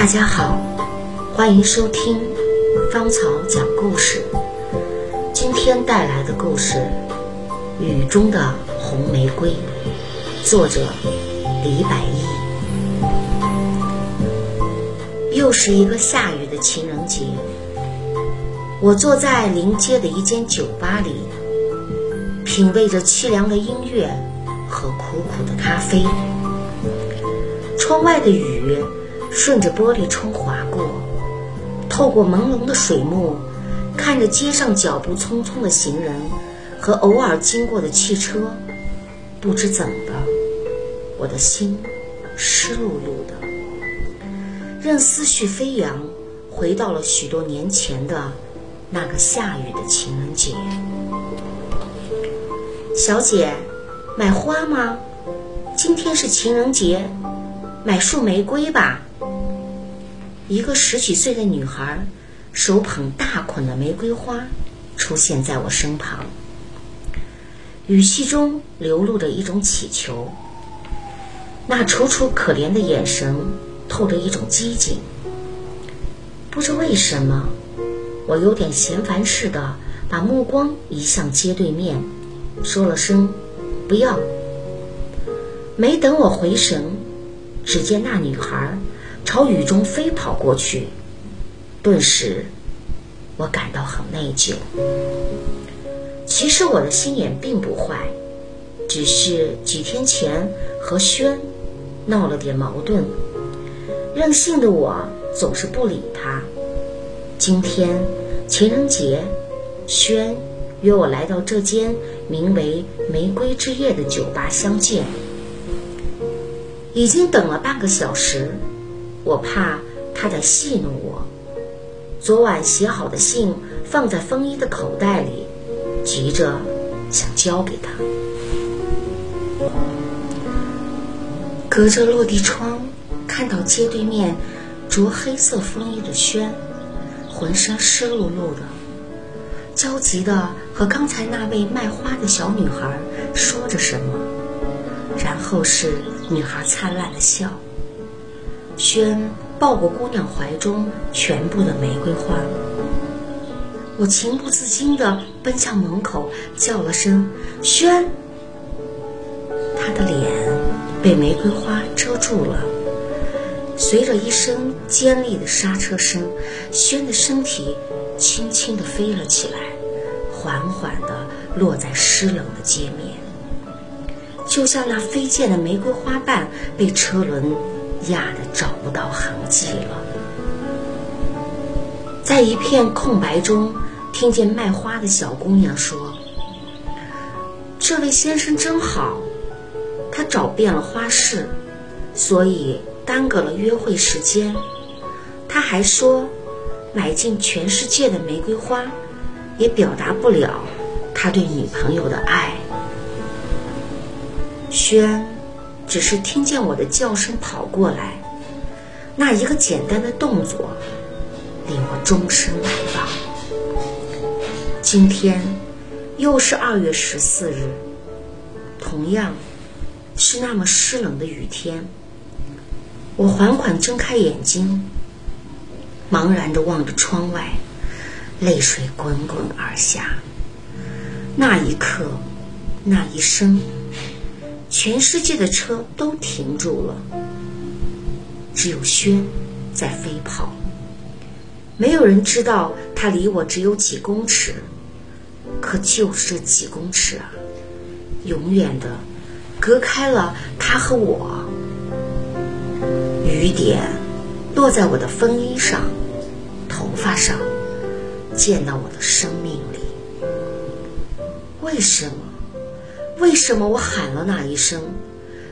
大家好，欢迎收听芳草讲故事。今天带来的故事《雨中的红玫瑰》，作者李百义。又是一个下雨的情人节，我坐在临街的一间酒吧里，品味着凄凉的音乐和苦苦的咖啡。窗外的雨顺着玻璃窗划过，透过朦胧的水幕，看着街上脚步匆匆的行人和偶尔经过的汽车，不知怎的，我的心湿漉漉的，任思绪飞扬，回到了许多年前的那个下雨的情人节。小姐，买花吗？今天是情人节。买束玫瑰吧。一个十几岁的女孩，手捧大捆的玫瑰花，出现在我身旁，语气中流露着一种乞求。那楚楚可怜的眼神，透着一种激情。不知为什么，我有点嫌烦似的，把目光移向街对面，说了声“不要”。没等我回神。只见那女孩朝雨中飞跑过去，顿时我感到很内疚。其实我的心眼并不坏，只是几天前和轩闹了点矛盾，任性的我总是不理他。今天情人节，轩约我来到这间名为“玫瑰之夜”的酒吧相见。已经等了半个小时，我怕他在戏弄我。昨晚写好的信放在风衣的口袋里，急着想交给他。隔着落地窗，看到街对面着黑色风衣的轩，浑身湿漉漉的，焦急的和刚才那位卖花的小女孩说着什么，然后是。女孩灿烂的笑，轩抱过姑娘怀中全部的玫瑰花，我情不自禁地奔向门口，叫了声“轩”，她的脸被玫瑰花遮住了。随着一声尖利的刹车声，轩的身体轻轻地飞了起来，缓缓地落在湿冷的街面。就像那飞溅的玫瑰花瓣被车轮压得找不到痕迹了。在一片空白中，听见卖花的小姑娘说：“这位先生真好，他找遍了花市，所以耽搁了约会时间。他还说，买尽全世界的玫瑰花，也表达不了他对女朋友的爱。”轩，只是听见我的叫声跑过来，那一个简单的动作，令我终身难忘。今天又是二月十四日，同样是那么湿冷的雨天。我缓缓睁开眼睛，茫然地望着窗外，泪水滚滚而下。那一刻，那一生。全世界的车都停住了，只有轩在飞跑。没有人知道他离我只有几公尺，可就是这几公尺啊，永远的隔开了他和我。雨点落在我的风衣上、头发上，溅到我的生命里。为什么？为什么我喊了那一声？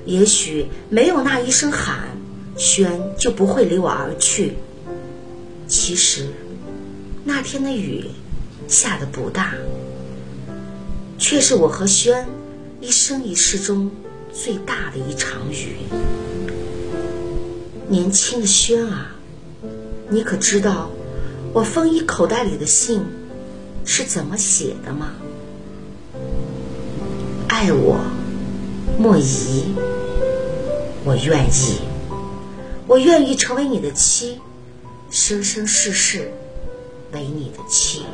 也许没有那一声喊，轩就不会离我而去。其实，那天的雨下的不大，却是我和轩一生一世中最大的一场雨。年轻的轩啊，你可知道我风衣口袋里的信是怎么写的吗？爱我，莫疑，我愿意。我愿意成为你的妻，生生世世为你的妻。